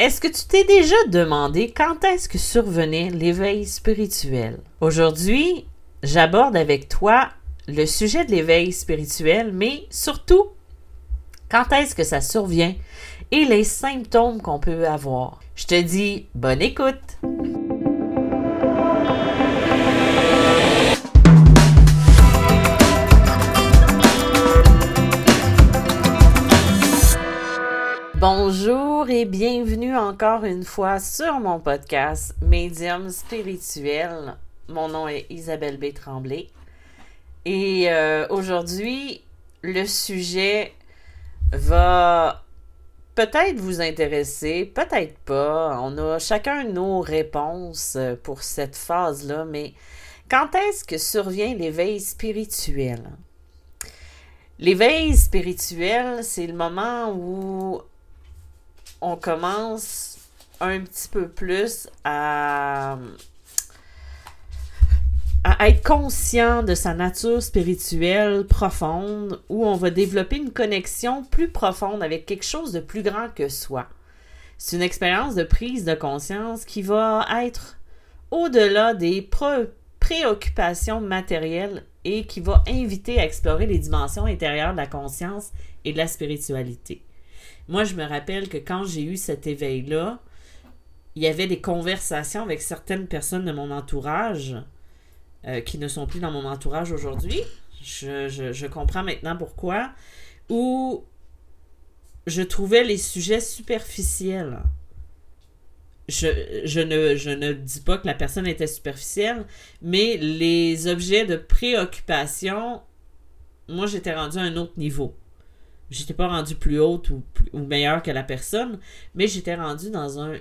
Est-ce que tu t'es déjà demandé quand est-ce que survenait l'éveil spirituel? Aujourd'hui, j'aborde avec toi le sujet de l'éveil spirituel, mais surtout, quand est-ce que ça survient et les symptômes qu'on peut avoir? Je te dis bonne écoute! Bonjour et bienvenue encore une fois sur mon podcast Médium spirituel. Mon nom est Isabelle B. Tremblay. Et euh, aujourd'hui, le sujet va peut-être vous intéresser, peut-être pas. On a chacun nos réponses pour cette phase-là, mais quand est-ce que survient l'éveil spirituel? L'éveil spirituel, c'est le moment où on commence un petit peu plus à, être conscient de sa nature spirituelle profonde, où on va développer une connexion plus profonde avec quelque chose de plus grand que soi. C'est une expérience de prise de conscience qui va être au-delà des préoccupations matérielles et qui va inviter à explorer les dimensions intérieures de la conscience et de la spiritualité. Moi, je me rappelle que quand j'ai eu cet éveil-là, il y avait des conversations avec certaines personnes de mon entourage euh, qui ne sont plus dans mon entourage aujourd'hui. Je, comprends maintenant pourquoi. Où je trouvais les sujets superficiels. Je, ne, je ne dis pas que la personne était superficielle, mais les objets de préoccupation, moi, j'étais rendu à un autre niveau. J'étais pas rendu plus haute ou, ou meilleure que la personne, mais j'étais rendu dans un,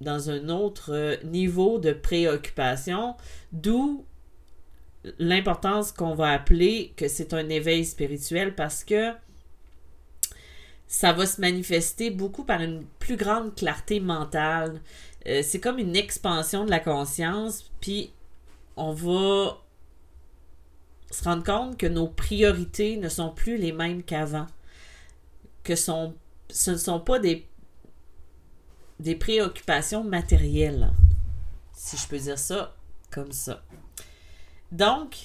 dans un autre euh, niveau de préoccupation, d'où l'importance qu'on va appeler que c'est un éveil spirituel parce que ça va se manifester beaucoup par une plus grande clarté mentale. Euh, c'est comme une expansion de la conscience, puis on va se rendre compte que nos priorités ne sont plus les mêmes qu'avant que ce ne sont pas des, préoccupations matérielles, si je peux dire ça comme ça. Donc,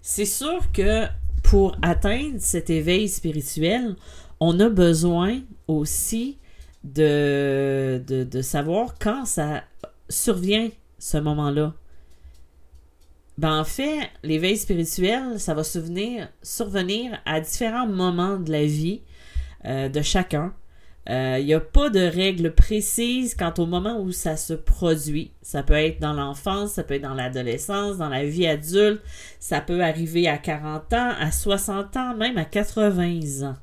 c'est sûr que pour atteindre cet éveil spirituel, on a besoin aussi de, savoir quand ça survient, ce moment-là. Ben, en fait, l'éveil spirituel, ça va survenir à différents moments de la vie euh, de chacun. Il euh, n'y a pas de règles précises quant au moment où ça se produit. Ça peut être dans l'enfance, ça peut être dans l'adolescence, dans la vie adulte, ça peut arriver à 40 ans, à 60 ans, même à 80 ans.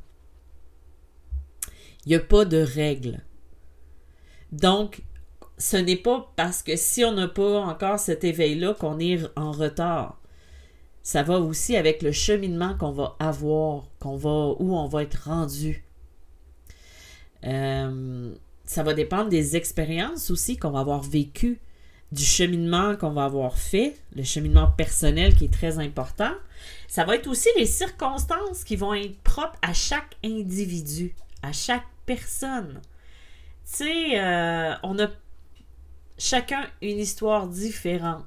Il n'y a pas de règles. Donc, ce n'est pas parce que si on n'a pas encore cet éveil-là qu'on est en retard. Ça va aussi avec le cheminement qu'on va avoir, qu'on va, où on va être rendu. Euh, ça va dépendre des expériences aussi qu'on va avoir vécues, du cheminement qu'on va avoir fait, le cheminement personnel qui est très important. Ça va être aussi les circonstances qui vont être propres à chaque individu, à chaque personne. Tu sais, euh, on a chacun une histoire différente.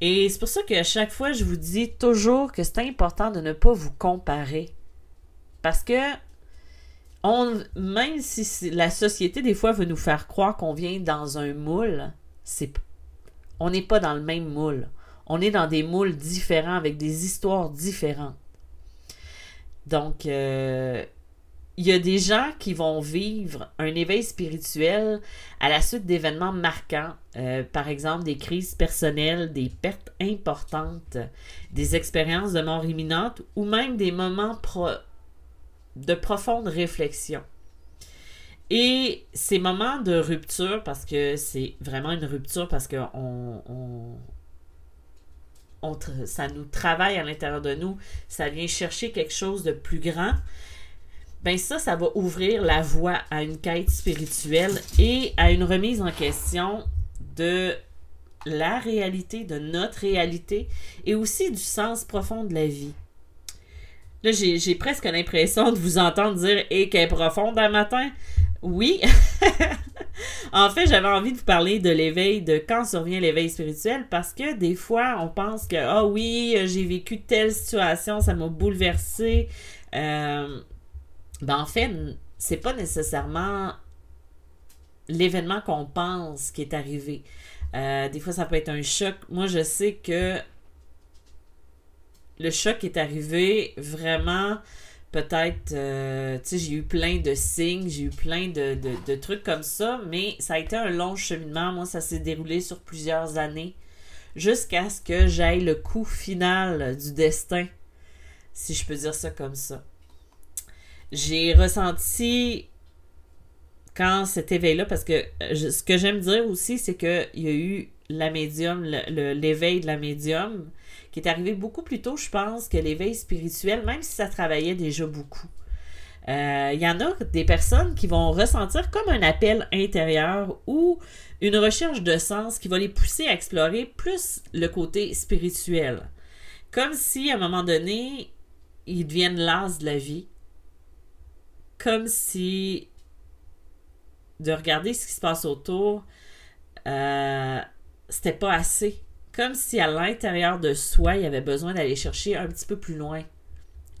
Et c'est pour ça qu'à chaque fois, je vous dis toujours que c'est important de ne pas vous comparer. Parce que même si la société, des fois, veut nous faire croire qu'on vient dans un moule, c'est, on n'est pas dans le même moule. On est dans des moules différents avec des histoires différentes. Donc, euh, il y a des gens qui vont vivre un éveil spirituel à la suite d'événements marquants, euh, par exemple des crises personnelles, des pertes importantes, des expériences de mort imminente ou même des moments de profonde réflexion. Et ces moments de rupture, parce que c'est vraiment une rupture, parce que ça nous travaille à l'intérieur de nous, ça vient chercher quelque chose de plus grand, ben ça, ça va ouvrir la voie à une quête spirituelle et à une remise en question de la réalité, de notre réalité et aussi du sens profond de la vie. Là, j'ai presque l'impression de vous entendre dire Et qu'elle est profonde un matin. Oui. en fait, j'avais envie de vous parler de l'éveil, de quand survient l'éveil spirituel, parce que des fois, on pense que, ah oui, j'ai vécu telle situation, ça m'a bouleversé. Euh, ben, en fait, c'est pas nécessairement l'événement qu'on pense qui est arrivé. Euh, des fois, ça peut être un choc. Moi, je sais que le choc est arrivé vraiment peut-être, euh, tu sais, j'ai eu plein de signes, j'ai eu plein de, de, trucs comme ça, mais ça a été un long cheminement. Moi, ça s'est déroulé sur plusieurs années jusqu'à ce que j'aille le coup final du destin, si je peux dire ça comme ça. J'ai ressenti quand cet éveil-là, parce que euh, ce que j'aime dire aussi, c'est qu'il y a eu l'éveil de la médium, qui est arrivé beaucoup plus tôt, je pense, que l'éveil spirituel, même si ça travaillait déjà beaucoup. Euh, il y en a des personnes qui vont ressentir comme un appel intérieur ou une recherche de sens qui va les pousser à explorer plus le côté spirituel. Comme si à un moment donné, ils deviennent l'as de la vie. Comme si de regarder ce qui se passe autour, euh, c'était pas assez. Comme si à l'intérieur de soi, il y avait besoin d'aller chercher un petit peu plus loin,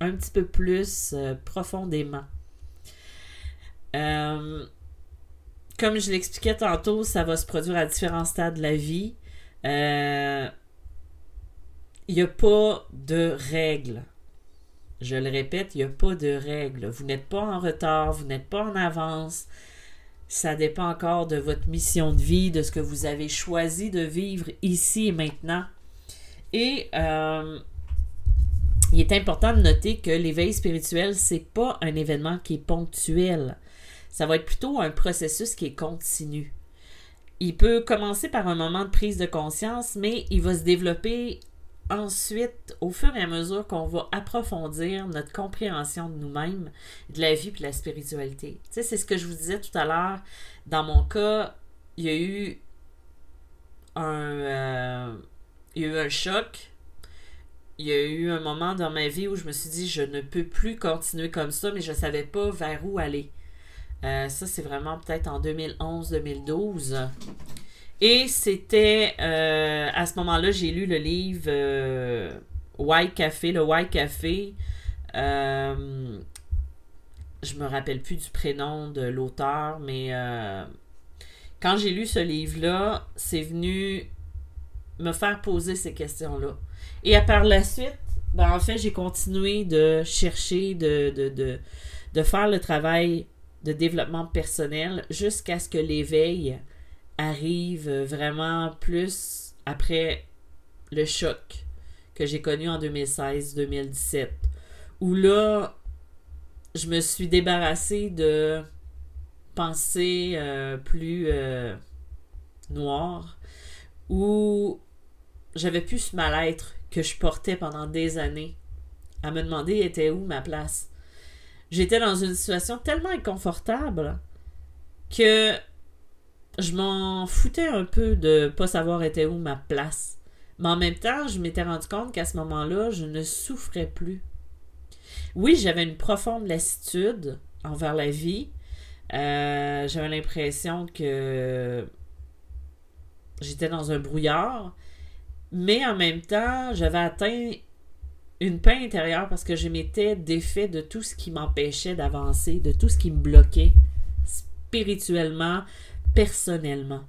un petit peu plus euh, profondément. Euh, comme je l'expliquais tantôt, ça va se produire à différents stades de la vie. Euh, il n'y a pas de règles. Je le répète, il n'y a pas de règles. Vous n'êtes pas en retard, vous n'êtes pas en avance. Ça dépend encore de votre mission de vie, de ce que vous avez choisi de vivre ici et maintenant. Et euh, il est important de noter que l'éveil spirituel, c'est pas un événement qui est ponctuel. Ça va être plutôt un processus qui est continu. Il peut commencer par un moment de prise de conscience, mais il va se développer ensuite, au fur et à mesure qu'on va approfondir notre compréhension de nous-mêmes, de la vie et de la spiritualité. Tu sais, c'est ce que je vous disais tout à l'heure. Dans mon cas, il y a eu un, euh, il y a eu un choc. Il y a eu un moment dans ma vie où je me suis dit, je ne peux plus continuer comme ça, mais je ne savais pas vers où aller. Euh, ça, c'est vraiment peut-être en 2011-2012. Et c'était euh, à ce moment-là, j'ai lu le livre euh, White Café, le White Café. Euh, je me rappelle plus du prénom de l'auteur, mais euh, quand j'ai lu ce livre-là, c'est venu me faire poser ces questions-là. Et à par la suite, ben, en fait, j'ai continué de chercher, de, de, de, de faire le travail de développement personnel jusqu'à ce que l'éveil arrive vraiment plus après le choc que j'ai connu en 2016-2017, où là, je me suis débarrassée de pensées euh, plus euh, noires, où j'avais plus ce mal-être que je portais pendant des années, à me demander était où ma place. J'étais dans une situation tellement inconfortable que je m'en foutais un peu de pas savoir était où ma place. Mais en même temps, je m'étais rendu compte qu'à ce moment-là, je ne souffrais plus. Oui, j'avais une profonde lassitude envers la vie. Euh, j'avais l'impression que j'étais dans un brouillard. Mais en même temps, j'avais atteint une paix intérieure parce que je m'étais défait de tout ce qui m'empêchait d'avancer, de tout ce qui me bloquait spirituellement, personnellement.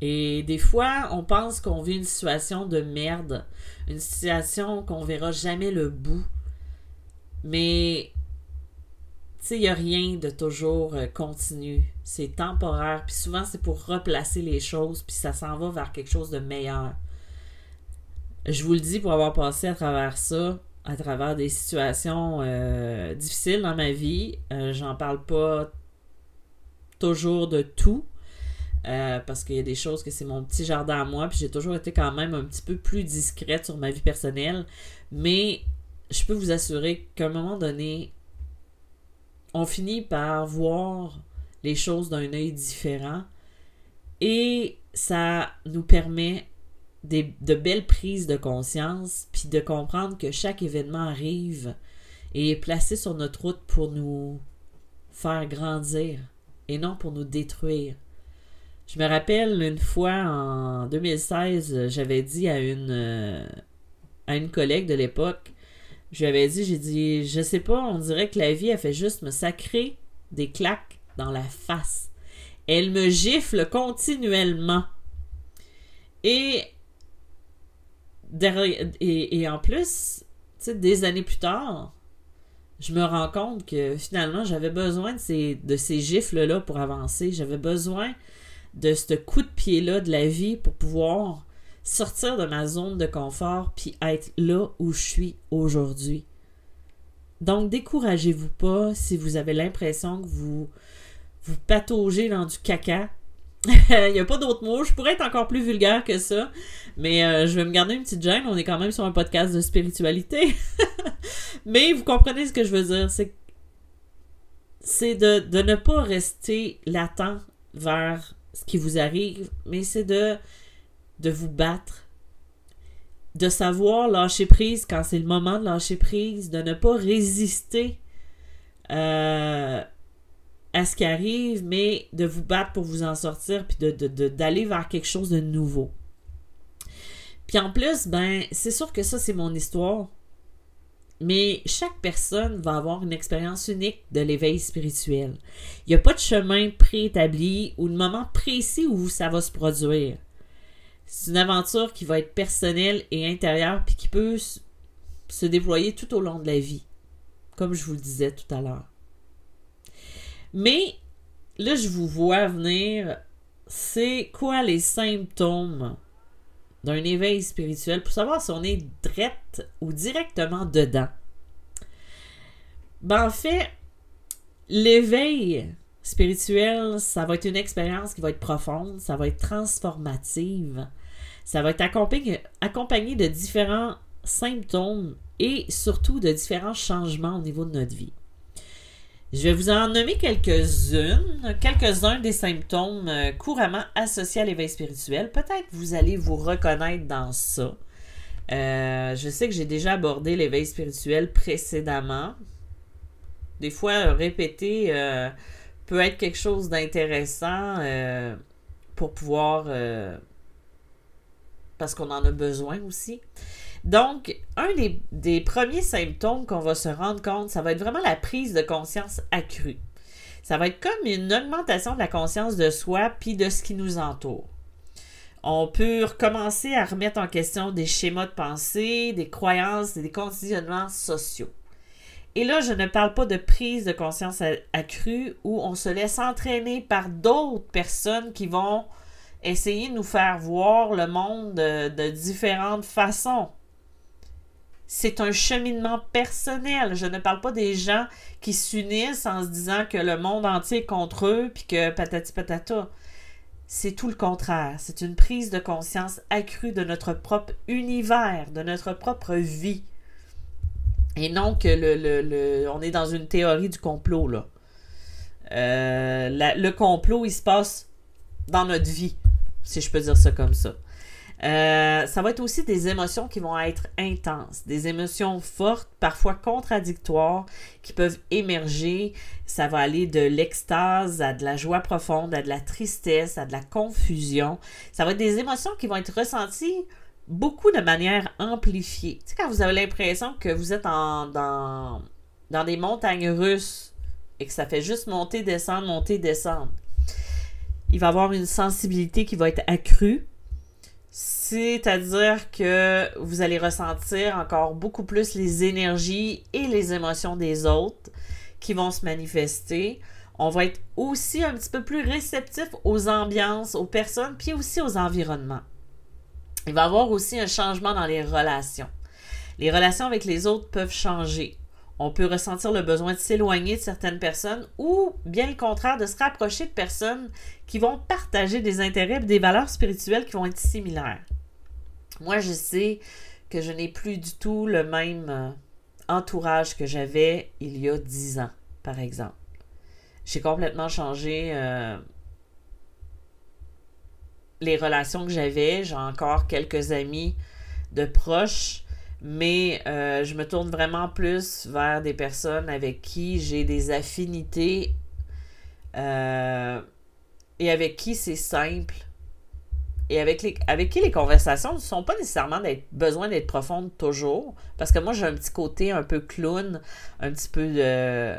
Et des fois, on pense qu'on vit une situation de merde, une situation qu'on verra jamais le bout. Mais, tu sais, il n'y a rien de toujours euh, continu. C'est temporaire. Puis souvent, c'est pour replacer les choses, puis ça s'en va vers quelque chose de meilleur. Je vous le dis pour avoir passé à travers ça, à travers des situations euh, difficiles dans ma vie. Euh, j'en parle pas toujours de tout. Euh, parce qu'il y a des choses que c'est mon petit jardin à moi, puis j'ai toujours été quand même un petit peu plus discrète sur ma vie personnelle. Mais je peux vous assurer qu'à un moment donné, on finit par voir les choses d'un œil différent et ça nous permet de belles prises de conscience, puis de comprendre que chaque événement arrive et est placé sur notre route pour nous faire grandir et non pour nous détruire. Je me rappelle une fois en 2016, j'avais dit à une, euh, à une collègue de l'époque, je lui avais dit, j'ai dit, je sais pas, on dirait que la vie a fait juste me sacrer des claques dans la face. Elle me gifle continuellement. Et, et, et en plus, des années plus tard, je me rends compte que finalement, j'avais besoin de ces, de gifles-là pour avancer. J'avais besoin de ce coup de pied-là de la vie pour pouvoir sortir de ma zone de confort puis être là où je suis aujourd'hui. Donc, découragez-vous pas si vous avez l'impression que vous vous pataugez dans du caca. Il n'y a pas d'autre mot. Je pourrais être encore plus vulgaire que ça, mais euh, je vais me garder une petite gêne. On est quand même sur un podcast de spiritualité. mais vous comprenez ce que je veux dire. C'est c'est de, de ne pas rester latent vers ce qui vous arrive, mais c'est de, de vous battre, de savoir lâcher prise quand c'est le moment de lâcher prise, de ne pas résister euh, à ce qui arrive, mais de vous battre pour vous en sortir, puis d'aller vers quelque chose de nouveau. Puis en plus, ben, c'est sûr que ça, c'est mon histoire. Mais chaque personne va avoir une expérience unique de l'éveil spirituel. Il n'y a pas de chemin préétabli ou de moment précis où ça va se produire. C'est une aventure qui va être personnelle et intérieure puis qui peut se déployer tout au long de la vie, comme je vous le disais tout à l'heure. Mais là, je vous vois venir, c'est quoi les symptômes d'un éveil spirituel pour savoir si on est drette ou directement dedans? Ben, en fait, l'éveil spirituel, ça va être une expérience qui va être profonde, ça va être transformative, ça va être accompagné, accompagné de différents symptômes et surtout de différents changements au niveau de notre vie. Je vais vous en nommer quelques-unes, quelques-uns des symptômes euh, couramment associés à l'éveil spirituel. Peut-être vous allez vous reconnaître dans ça. Euh, je sais que j'ai déjà abordé l'éveil spirituel précédemment. Des fois, répéter euh, peut être quelque chose d'intéressant pour pouvoir... parce qu'on en a besoin aussi. Donc, un des, premiers symptômes qu'on va se rendre compte, ça va être vraiment la prise de conscience accrue. Ça va être comme une augmentation de la conscience de soi puis de ce qui nous entoure. On peut recommencer à remettre en question des schémas de pensée, des croyances et des conditionnements sociaux. Et là, je ne parle pas de prise de conscience accrue où on se laisse entraîner par d'autres personnes qui vont essayer de nous faire voir le monde de différentes façons c'est un cheminement personnel. Je ne parle pas des gens qui s'unissent en se disant que le monde entier est contre eux puis que patati patata. C'est tout le contraire. C'est une prise de conscience accrue de notre propre univers, de notre propre vie. Et non que le, on est dans une théorie du complot, là. Euh, le complot, il se passe dans notre vie, si je peux dire ça comme ça. Euh, ça va être aussi des émotions qui vont être intenses, des émotions fortes, parfois contradictoires, qui peuvent émerger. Ça va aller de l'extase à de la joie profonde, à de la tristesse, à de la confusion. Ça va être des émotions qui vont être ressenties beaucoup de manière amplifiée. Tu sais, quand vous avez l'impression que vous êtes en, dans, dans des montagnes russes et que ça fait juste monter, descendre, monter, descendre, il va y avoir une sensibilité qui va être accrue c'est-à-dire que vous allez ressentir encore beaucoup plus les énergies et les émotions des autres qui vont se manifester. On va être aussi un petit peu plus réceptif aux ambiances, aux personnes, puis aussi aux environnements. Il va y avoir aussi un changement dans les relations. Les relations avec les autres peuvent changer. On peut ressentir le besoin de s'éloigner de certaines personnes ou, bien le contraire, de se rapprocher de personnes qui vont partager des intérêts et des valeurs spirituelles qui vont être similaires. Moi, je sais que je n'ai plus du tout le même euh, entourage que j'avais il y a dix ans, par exemple. J'ai complètement changé euh, les relations que j'avais. J'ai encore quelques amis de proches, mais euh, je me tourne vraiment plus vers des personnes avec qui j'ai des affinités euh, et avec qui c'est simple et avec, les, avec qui les conversations ne sont pas nécessairement d'être, besoin d'être profondes toujours. Parce que moi, j'ai un petit côté un peu clown, un petit peu de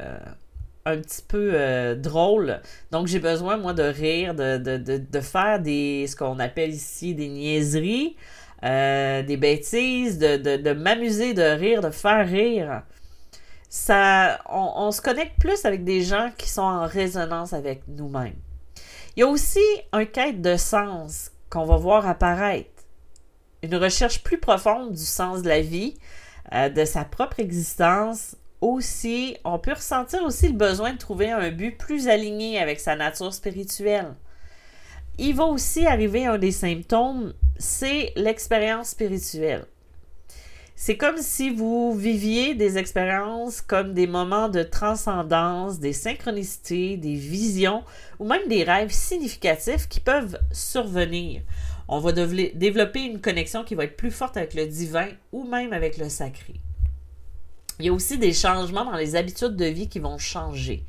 un petit peu euh, drôle. Donc, j'ai besoin, moi, de rire, de, de, de, faire des, ce qu'on appelle ici des niaiseries, euh, des bêtises, de, m'amuser, de rire, de faire rire. Ça, on, se connecte plus avec des gens qui sont en résonance avec nous-mêmes. Il y a aussi un quête de sens qu'on va voir apparaître. Une recherche plus profonde du sens de la vie, euh, de sa propre existence. Aussi, on peut ressentir aussi le besoin de trouver un but plus aligné avec sa nature spirituelle. Il va aussi arriver un des symptômes, c'est l'expérience spirituelle. C'est comme si vous viviez des expériences comme des moments de transcendance, des synchronicités, des visions ou même des rêves significatifs qui peuvent survenir. On va développer une connexion qui va être plus forte avec le divin ou même avec le sacré. Il y a aussi des changements dans les habitudes de vie qui vont changer.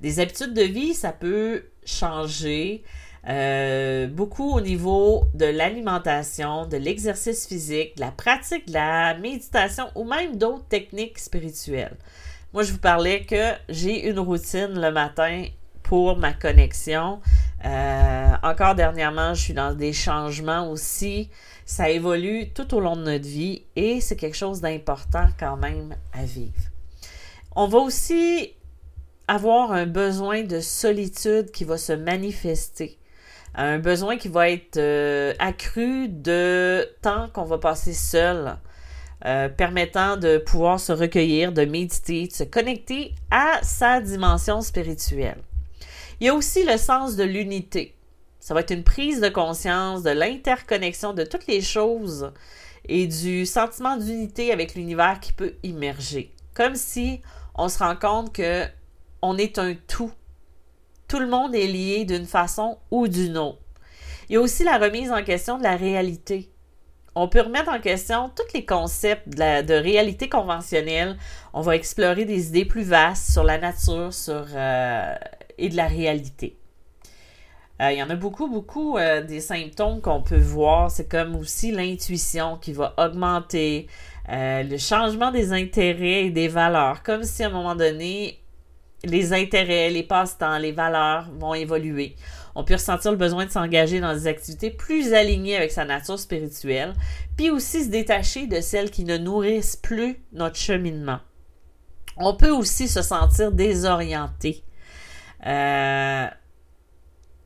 Des habitudes de vie, ça peut changer euh, beaucoup au niveau de l'alimentation, de l'exercice physique, de la pratique de la méditation ou même d'autres techniques spirituelles. Moi, je vous parlais que j'ai une routine le matin pour ma connexion. Euh, encore dernièrement, je suis dans des changements aussi. Ça évolue tout au long de notre vie et c'est quelque chose d'important quand même à vivre. On va aussi avoir un besoin de solitude qui va se manifester un besoin qui va être euh, accru de temps qu'on va passer seul, euh, permettant de pouvoir se recueillir, de méditer, de se connecter à sa dimension spirituelle. Il y a aussi le sens de l'unité. Ça va être une prise de conscience de l'interconnexion de toutes les choses et du sentiment d'unité avec l'univers qui peut immerger. Comme si on se rend compte que on est un tout tout le monde est lié d'une façon ou d'une autre. Il y a aussi la remise en question de la réalité. On peut remettre en question tous les concepts de, réalité conventionnelle. On va explorer des idées plus vastes sur la nature euh, et de la réalité. Euh, il y en a beaucoup, beaucoup euh, des symptômes qu'on peut voir. C'est comme aussi l'intuition qui va augmenter, le changement des intérêts et des valeurs. Comme si à un moment donné, les intérêts, les passe-temps, les valeurs vont évoluer. On peut ressentir le besoin de s'engager dans des activités plus alignées avec sa nature spirituelle, puis aussi se détacher de celles qui ne nourrissent plus notre cheminement. On peut aussi se sentir désorienté. Euh,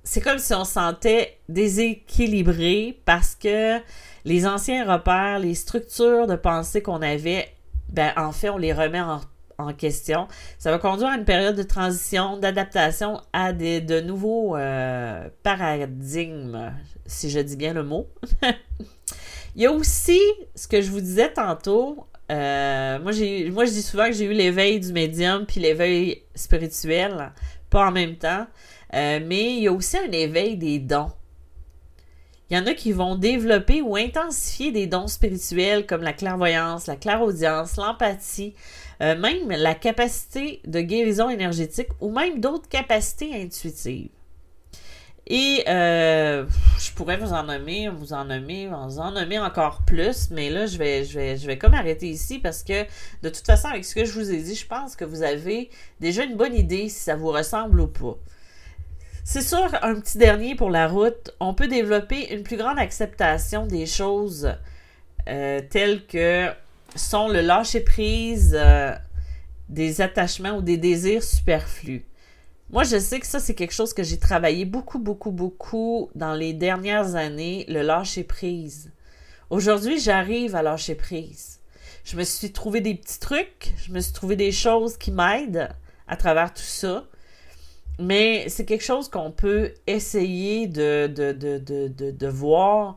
c'est comme si on se sentait déséquilibré parce que les anciens repères, les structures de pensée qu'on avait, ben, en fait, on les remet en en question. Ça va conduire à une période de transition, d'adaptation à de nouveaux euh, paradigmes, si je dis bien le mot. Il y a aussi ce que je vous disais tantôt. Euh, moi, je dis souvent que j'ai eu l'éveil du médium puis l'éveil spirituel, pas en même temps. Euh, mais il y a aussi un éveil des dons. Il y en a qui vont développer ou intensifier des dons spirituels comme la clairvoyance, la clairaudience, l'empathie, euh, même la capacité de guérison énergétique ou même d'autres capacités intuitives. Et euh, je pourrais vous en nommer, vous en nommer, vous en nommer encore plus, mais là, je vais, je vais, je vais comme arrêter ici parce que de toute façon, avec ce que je vous ai dit, je pense que vous avez déjà une bonne idée si ça vous ressemble ou pas. C'est sûr, un petit dernier pour la route, on peut développer une plus grande acceptation des choses euh, telles que sont le lâcher-prise euh, des attachements ou des désirs superflus. Moi, je sais que ça, c'est quelque chose que j'ai travaillé beaucoup, beaucoup, beaucoup dans les dernières années, le lâcher-prise. Aujourd'hui, j'arrive à lâcher prise. Je me suis trouvé des petits trucs, je me suis trouvé des choses qui m'aident à travers tout ça. Mais c'est quelque chose qu'on peut essayer de, voir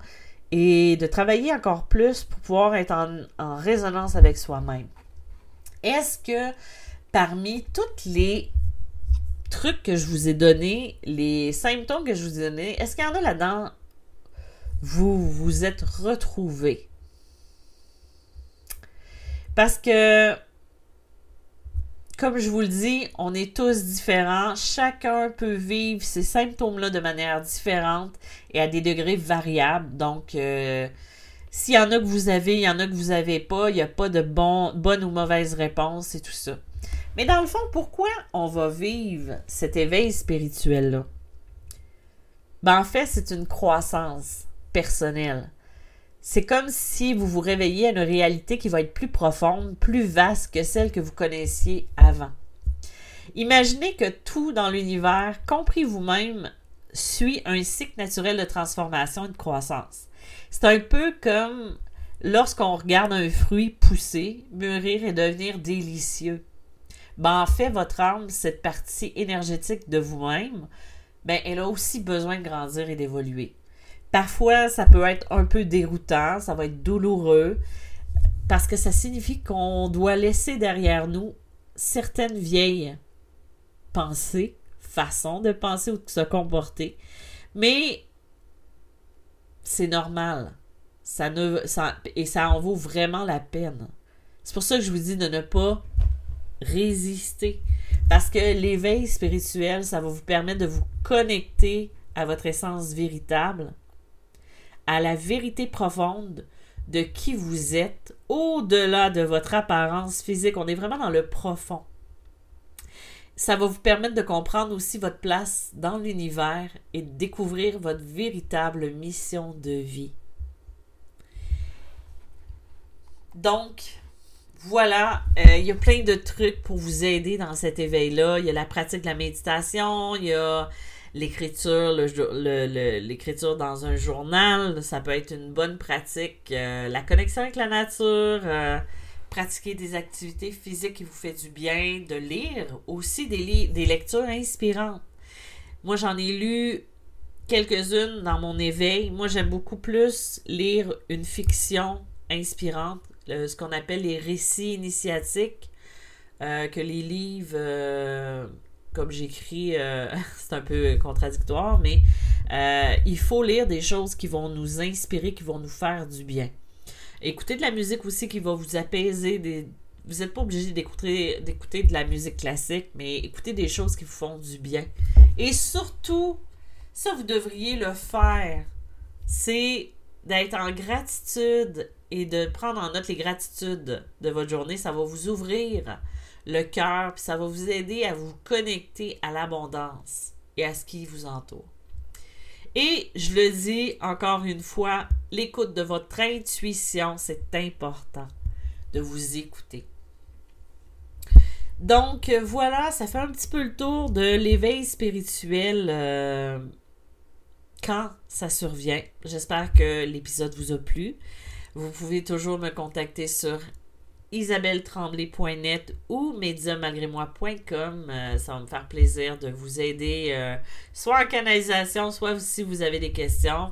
et de travailler encore plus pour pouvoir être en, résonance avec soi-même. Est-ce que parmi tous les trucs que je vous ai donnés, les symptômes que je vous ai donnés, est-ce qu'il y en a là-dedans, vous vous êtes retrouvés? Parce que, comme je vous le dis, on est tous différents. Chacun peut vivre ces symptômes-là de manière différente et à des degrés variables. Donc, euh, s'il y en a que vous avez, il y en a que vous n'avez pas, il n'y a pas de bon, bonne ou mauvaise réponse et tout ça. Mais dans le fond, pourquoi on va vivre cet éveil spirituel-là? Ben, en fait, c'est une croissance personnelle. C'est comme si vous vous réveillez à une réalité qui va être plus profonde, plus vaste que celle que vous connaissiez avant. Imaginez que tout dans l'univers, compris vous-même, suit un cycle naturel de transformation et de croissance. C'est un peu comme lorsqu'on regarde un fruit pousser, mûrir et devenir délicieux. Ben, en fait, votre âme, cette partie énergétique de vous-même, ben, elle a aussi besoin de grandir et d'évoluer. Parfois, ça peut être un peu déroutant, ça va être douloureux, parce que ça signifie qu'on doit laisser derrière nous certaines vieilles pensées, façons de penser ou de se comporter. Mais c'est normal. Ça ne, et ça en vaut vraiment la peine. C'est pour ça que je vous dis de ne pas résister. Parce que l'éveil spirituel, ça va vous permettre de vous connecter à votre essence véritable à la vérité profonde de qui vous êtes, au-delà de votre apparence physique. On est vraiment dans le profond. Ça va vous permettre de comprendre aussi votre place dans l'univers et de découvrir votre véritable mission de vie. Donc, voilà, euh, il y a plein de trucs pour vous aider dans cet éveil-là. Il y a la pratique de la méditation, il y a l'écriture, l'écriture dans un journal, ça peut être une bonne pratique. Euh, la connexion avec la nature, euh, pratiquer des activités physiques qui vous fait du bien, de lire aussi des, des lectures inspirantes. Moi, j'en ai lu quelques-unes dans mon éveil. Moi, j'aime beaucoup plus lire une fiction inspirante, ce qu'on appelle les récits initiatiques, euh, que les livres comme j'écris, euh, c'est un peu contradictoire, mais euh, il faut lire des choses qui vont nous inspirer, qui vont nous faire du bien. Écoutez de la musique aussi qui va vous apaiser. Vous n'êtes pas obligé d'écouter, d'écouter de la musique classique, mais écoutez des choses qui vous font du bien. Et surtout, ça, vous devriez le faire. C'est d'être en gratitude et de prendre en note les gratitudes de votre journée. Ça va vous ouvrir le cœur, puis ça va vous aider à vous connecter à l'abondance et à ce qui vous entoure. Et je le dis encore une fois, l'écoute de votre intuition, c'est important de vous écouter. Donc voilà, ça fait un petit peu le tour de l'éveil spirituel euh, quand ça survient. J'espère que l'épisode vous a plu. Vous pouvez toujours me contacter sur isabelletremblay.net ou médiummalgrémoi.com. Euh, ça va me faire plaisir de vous aider, euh, soit en canalisation, soit si vous avez des questions.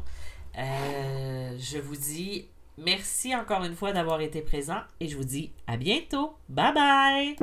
Euh, je vous dis merci encore une fois d'avoir été présent et je vous dis à bientôt. Bye bye!